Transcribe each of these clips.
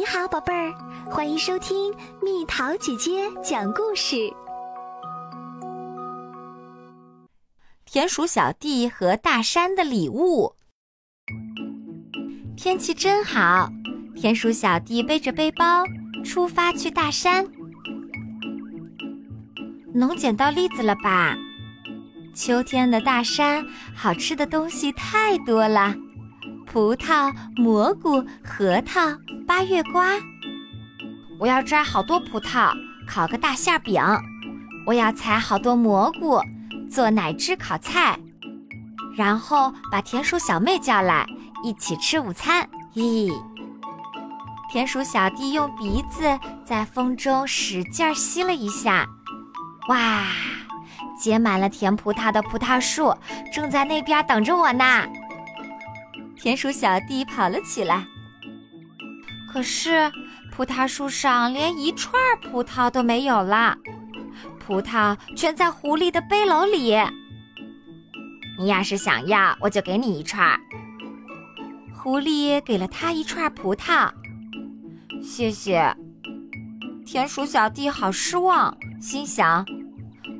你好，宝贝儿，欢迎收听蜜桃姐姐讲故事。田鼠小弟和大山的礼物。天气真好，田鼠小弟背着背包出发去大山。能捡到栗子了吧？秋天的大山，好吃的东西太多了：葡萄、蘑菇、核桃、八月瓜。我要摘好多葡萄，烤个大馅饼。我要采好多蘑菇，做奶汁烤菜。然后把田鼠小妹叫来，一起吃午餐。咦，田鼠小弟用鼻子在风中使劲儿吸了一下。哇，结满了甜葡萄的葡萄树正在那边等着我呢。田鼠小弟跑了起来，可是葡萄树上连一串葡萄都没有了，葡萄全在狐狸的背篓里。你要是想要，我就给你一串。狐狸给了他一串葡萄，谢谢。田鼠小弟好失望，心想。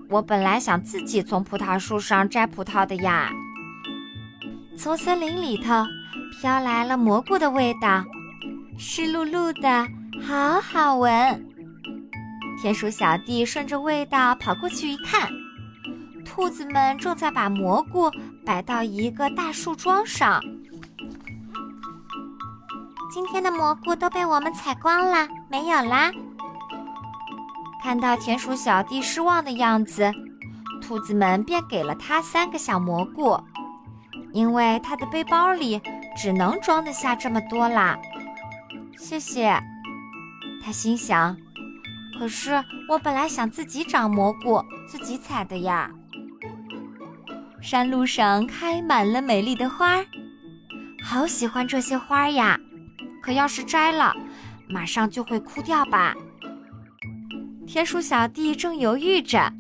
我本来想自己从葡萄树上摘葡萄的呀。从森林里头飘来了蘑菇的味道，湿漉漉的，好好闻。田鼠小弟顺着味道跑过去一看，兔子们正在把蘑菇摆到一个大树桩上。今天的蘑菇都被我们采光了，没有啦。看到田鼠小弟失望的样子，兔子们便给了他三个小蘑菇，因为他的背包里只能装得下这么多啦。谢谢，他心想。可是我本来想自己找蘑菇，自己采的呀。山路上开满了美丽的花，好喜欢这些花呀！可要是摘了，马上就会枯掉吧。田鼠小弟正犹豫着，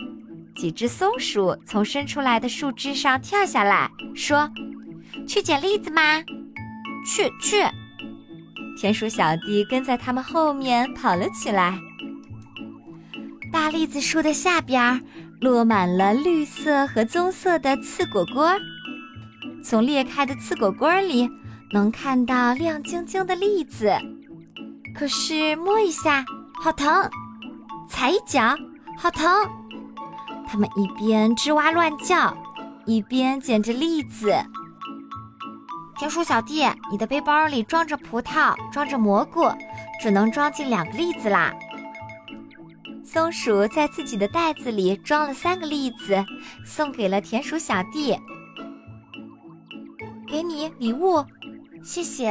几只松鼠从伸出来的树枝上跳下来，说：“去捡栗子吗？”“去去。”田鼠小弟跟在他们后面跑了起来。大栗子树的下边落满了绿色和棕色的刺果果，从裂开的刺果果里能看到亮晶晶的栗子，可是摸一下，好疼。踩一脚，好疼！他们一边吱哇乱叫，一边捡着栗子。田鼠小弟，你的背包里装着葡萄，装着蘑菇，只能装进两个栗子啦。松鼠在自己的袋子里装了三个栗子，送给了田鼠小弟。给你礼物，谢谢。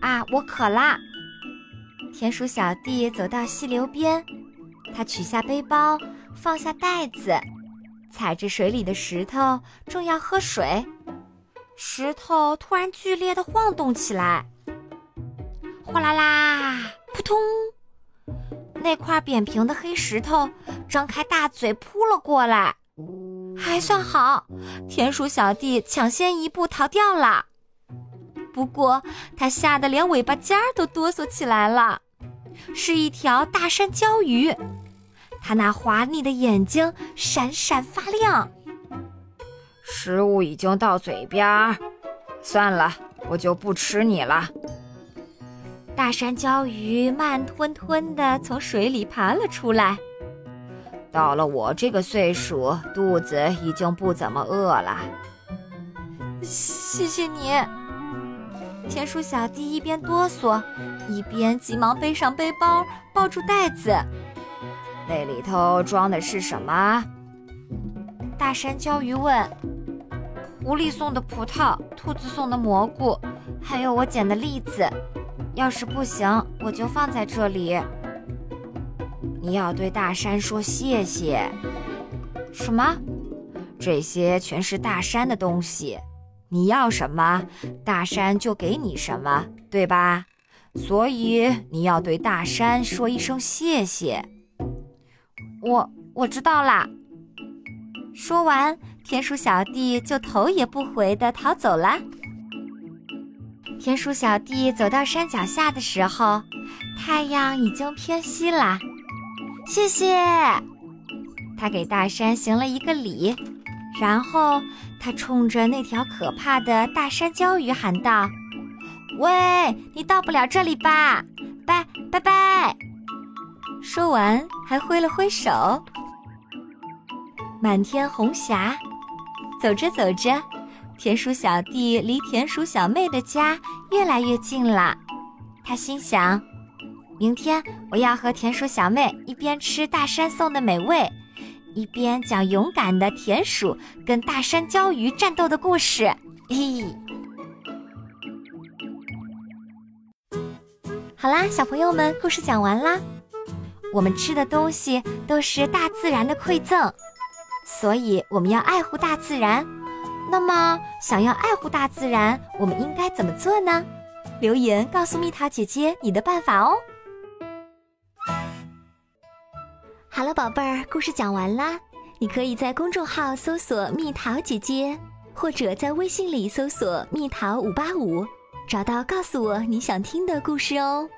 啊，我渴啦。田鼠小弟走到溪流边，他取下背包，放下袋子，踩着水里的石头，正要喝水，石头突然剧烈的晃动起来，哗啦啦，扑通！那块扁平的黑石头张开大嘴扑了过来，还算好，田鼠小弟抢先一步逃掉了。不过他吓得连尾巴尖儿都哆嗦起来了。是一条大山椒鱼，它那滑腻的眼睛闪闪发亮。食物已经到嘴边儿，算了，我就不吃你了。大山椒鱼慢吞吞地从水里爬了出来。到了我这个岁数，肚子已经不怎么饿了。谢谢你。田鼠小弟一边哆嗦，一边急忙背上背包，抱住袋子。那里头装的是什么？大山椒鱼问。狐狸送的葡萄，兔子送的蘑菇，还有我捡的栗子。要是不行，我就放在这里。你要对大山说谢谢。什么？这些全是大山的东西。你要什么，大山就给你什么，对吧？所以你要对大山说一声谢谢。我我知道啦。说完，田鼠小弟就头也不回的逃走了。田鼠小弟走到山脚下的时候，太阳已经偏西了。谢谢，他给大山行了一个礼，然后他冲着那条可怕的大山椒鱼喊道：“喂，你到不了这里吧？拜拜拜！”说完还挥了挥手。满天红霞，走着走着。田鼠小弟离田鼠小妹的家越来越近了，他心想：明天我要和田鼠小妹一边吃大山送的美味，一边讲勇敢的田鼠跟大山椒鱼战斗的故事。嘿，好啦，小朋友们，故事讲完啦。我们吃的东西都是大自然的馈赠，所以我们要爱护大自然。那么，想要爱护大自然，我们应该怎么做呢？留言告诉蜜桃姐姐你的办法哦。好了，宝贝儿，故事讲完啦。你可以在公众号搜索“蜜桃姐姐”，或者在微信里搜索“蜜桃五八五”，找到告诉我你想听的故事哦。